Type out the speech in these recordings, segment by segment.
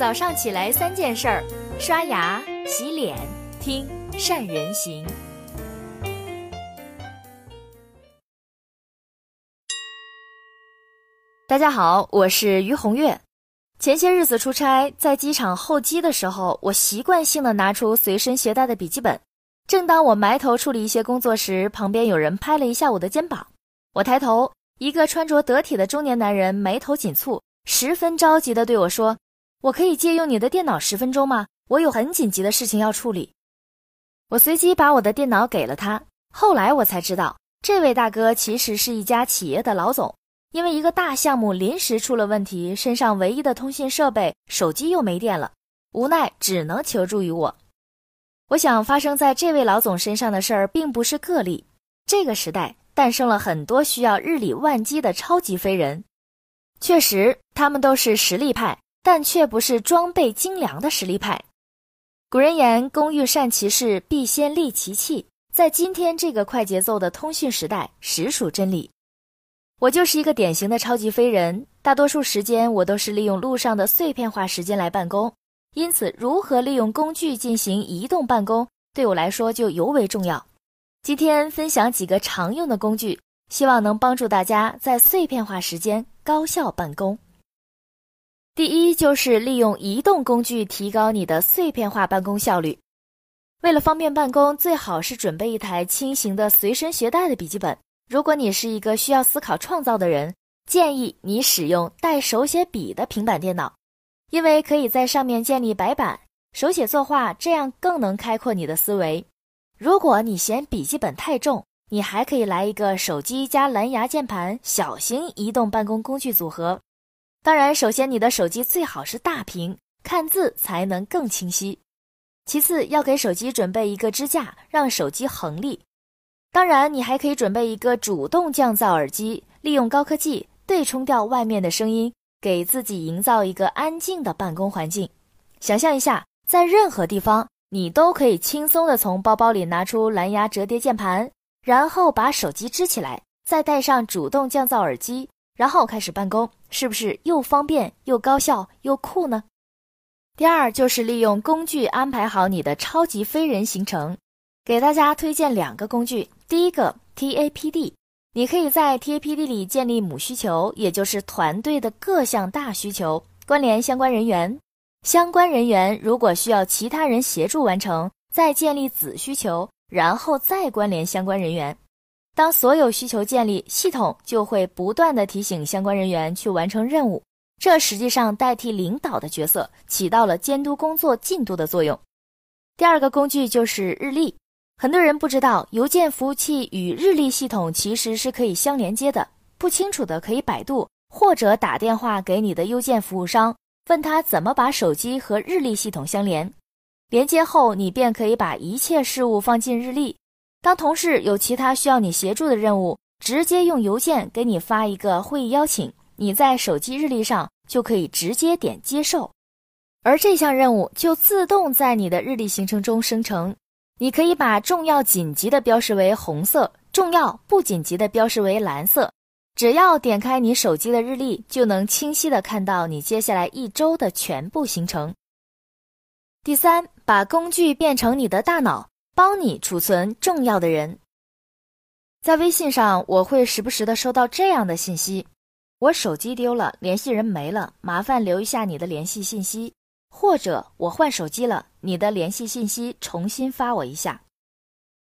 早上起来三件事儿：刷牙、洗脸、听善人行。大家好，我是于红月。前些日子出差，在机场候机的时候，我习惯性的拿出随身携带的笔记本。正当我埋头处理一些工作时，旁边有人拍了一下我的肩膀。我抬头，一个穿着得体的中年男人眉头紧蹙，十分着急的对我说：“我可以借用你的电脑十分钟吗？我有很紧急的事情要处理。”我随即把我的电脑给了他。后来我才知道，这位大哥其实是一家企业的老总。因为一个大项目临时出了问题，身上唯一的通信设备手机又没电了，无奈只能求助于我。我想发生在这位老总身上的事儿并不是个例。这个时代诞生了很多需要日理万机的超级飞人，确实他们都是实力派，但却不是装备精良的实力派。古人言：“工欲善其事，必先利其器。”在今天这个快节奏的通讯时代，实属真理。我就是一个典型的超级飞人，大多数时间我都是利用路上的碎片化时间来办公，因此如何利用工具进行移动办公，对我来说就尤为重要。今天分享几个常用的工具，希望能帮助大家在碎片化时间高效办公。第一就是利用移动工具提高你的碎片化办公效率。为了方便办公，最好是准备一台轻型的随身携带的笔记本。如果你是一个需要思考创造的人，建议你使用带手写笔的平板电脑，因为可以在上面建立白板、手写作画，这样更能开阔你的思维。如果你嫌笔记本太重，你还可以来一个手机加蓝牙键盘小型移动办公工具组合。当然，首先你的手机最好是大屏，看字才能更清晰。其次，要给手机准备一个支架，让手机横立。当然，你还可以准备一个主动降噪耳机，利用高科技对冲掉外面的声音，给自己营造一个安静的办公环境。想象一下，在任何地方，你都可以轻松地从包包里拿出蓝牙折叠键盘，然后把手机支起来，再戴上主动降噪耳机，然后开始办公，是不是又方便又高效又酷呢？第二，就是利用工具安排好你的超级飞人行程。给大家推荐两个工具。第一个 TAPD，你可以在 TAPD 里建立母需求，也就是团队的各项大需求，关联相关人员。相关人员如果需要其他人协助完成，再建立子需求，然后再关联相关人员。当所有需求建立，系统就会不断的提醒相关人员去完成任务。这实际上代替领导的角色，起到了监督工作进度的作用。第二个工具就是日历。很多人不知道，邮件服务器与日历系统其实是可以相连接的。不清楚的可以百度或者打电话给你的邮件服务商，问他怎么把手机和日历系统相连。连接后，你便可以把一切事务放进日历。当同事有其他需要你协助的任务，直接用邮件给你发一个会议邀请，你在手机日历上就可以直接点接受，而这项任务就自动在你的日历行程中生成。你可以把重要紧急的标识为红色，重要不紧急的标识为蓝色。只要点开你手机的日历，就能清晰的看到你接下来一周的全部行程。第三，把工具变成你的大脑，帮你储存重要的人。在微信上，我会时不时的收到这样的信息：我手机丢了，联系人没了，麻烦留一下你的联系信息。或者我换手机了，你的联系信息重新发我一下。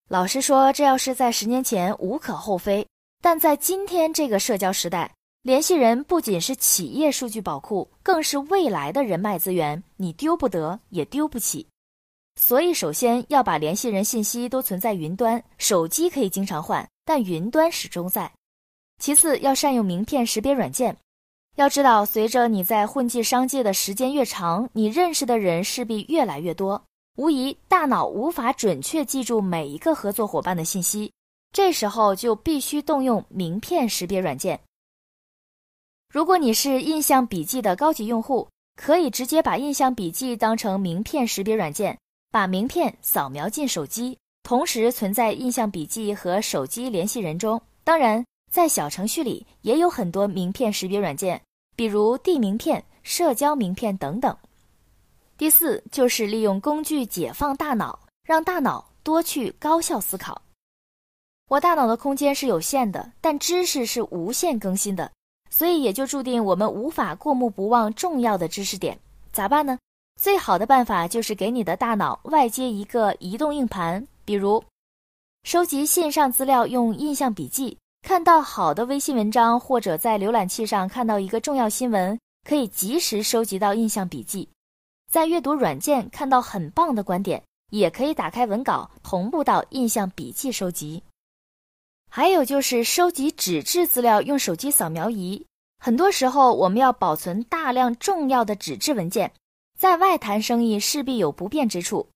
老实说，这要是在十年前无可厚非，但在今天这个社交时代，联系人不仅是企业数据宝库，更是未来的人脉资源，你丢不得也丢不起。所以，首先要把联系人信息都存在云端，手机可以经常换，但云端始终在。其次，要善用名片识别软件。要知道，随着你在混迹商界的时间越长，你认识的人势必越来越多，无疑大脑无法准确记住每一个合作伙伴的信息。这时候就必须动用名片识别软件。如果你是印象笔记的高级用户，可以直接把印象笔记当成名片识别软件，把名片扫描进手机，同时存在印象笔记和手机联系人中。当然。在小程序里也有很多名片识别软件，比如地名片、社交名片等等。第四就是利用工具解放大脑，让大脑多去高效思考。我大脑的空间是有限的，但知识是无限更新的，所以也就注定我们无法过目不忘重要的知识点。咋办呢？最好的办法就是给你的大脑外接一个移动硬盘，比如收集线上资料用印象笔记，看到好的微信文章或者在浏览器上看到一个重要新闻，可以及时收集到印象笔记；在阅读软件看到很棒的观点，也可以打开文稿同步到印象笔记收集。还有就是收集纸质资料用手机扫描仪，很多时候我们要保存大量重要的纸质文件。在外谈生意势必有不便之处，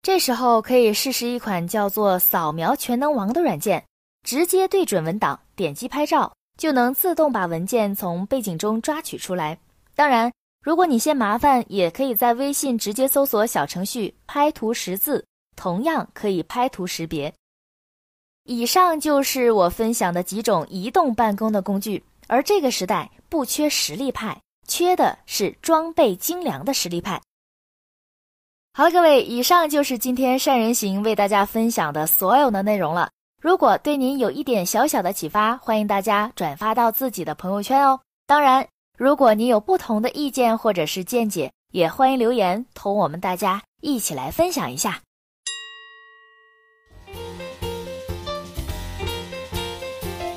这时候可以试试一款叫做“扫描全能王”的软件，直接对准文档，点击拍照，就能自动把文件从背景中抓取出来。当然，如果你嫌麻烦，也可以在微信直接搜索小程序“拍图识字”，同样可以拍图识别。以上就是我分享的几种移动办公的工具，而这个时代不缺实力派。缺的是装备精良的实力派。好了，各位，以上就是今天善人行为大家分享的所有的内容了。如果对您有一点小小的启发，欢迎大家转发到自己的朋友圈哦。当然，如果你有不同的意见或者是见解，也欢迎留言，同我们大家一起来分享一下。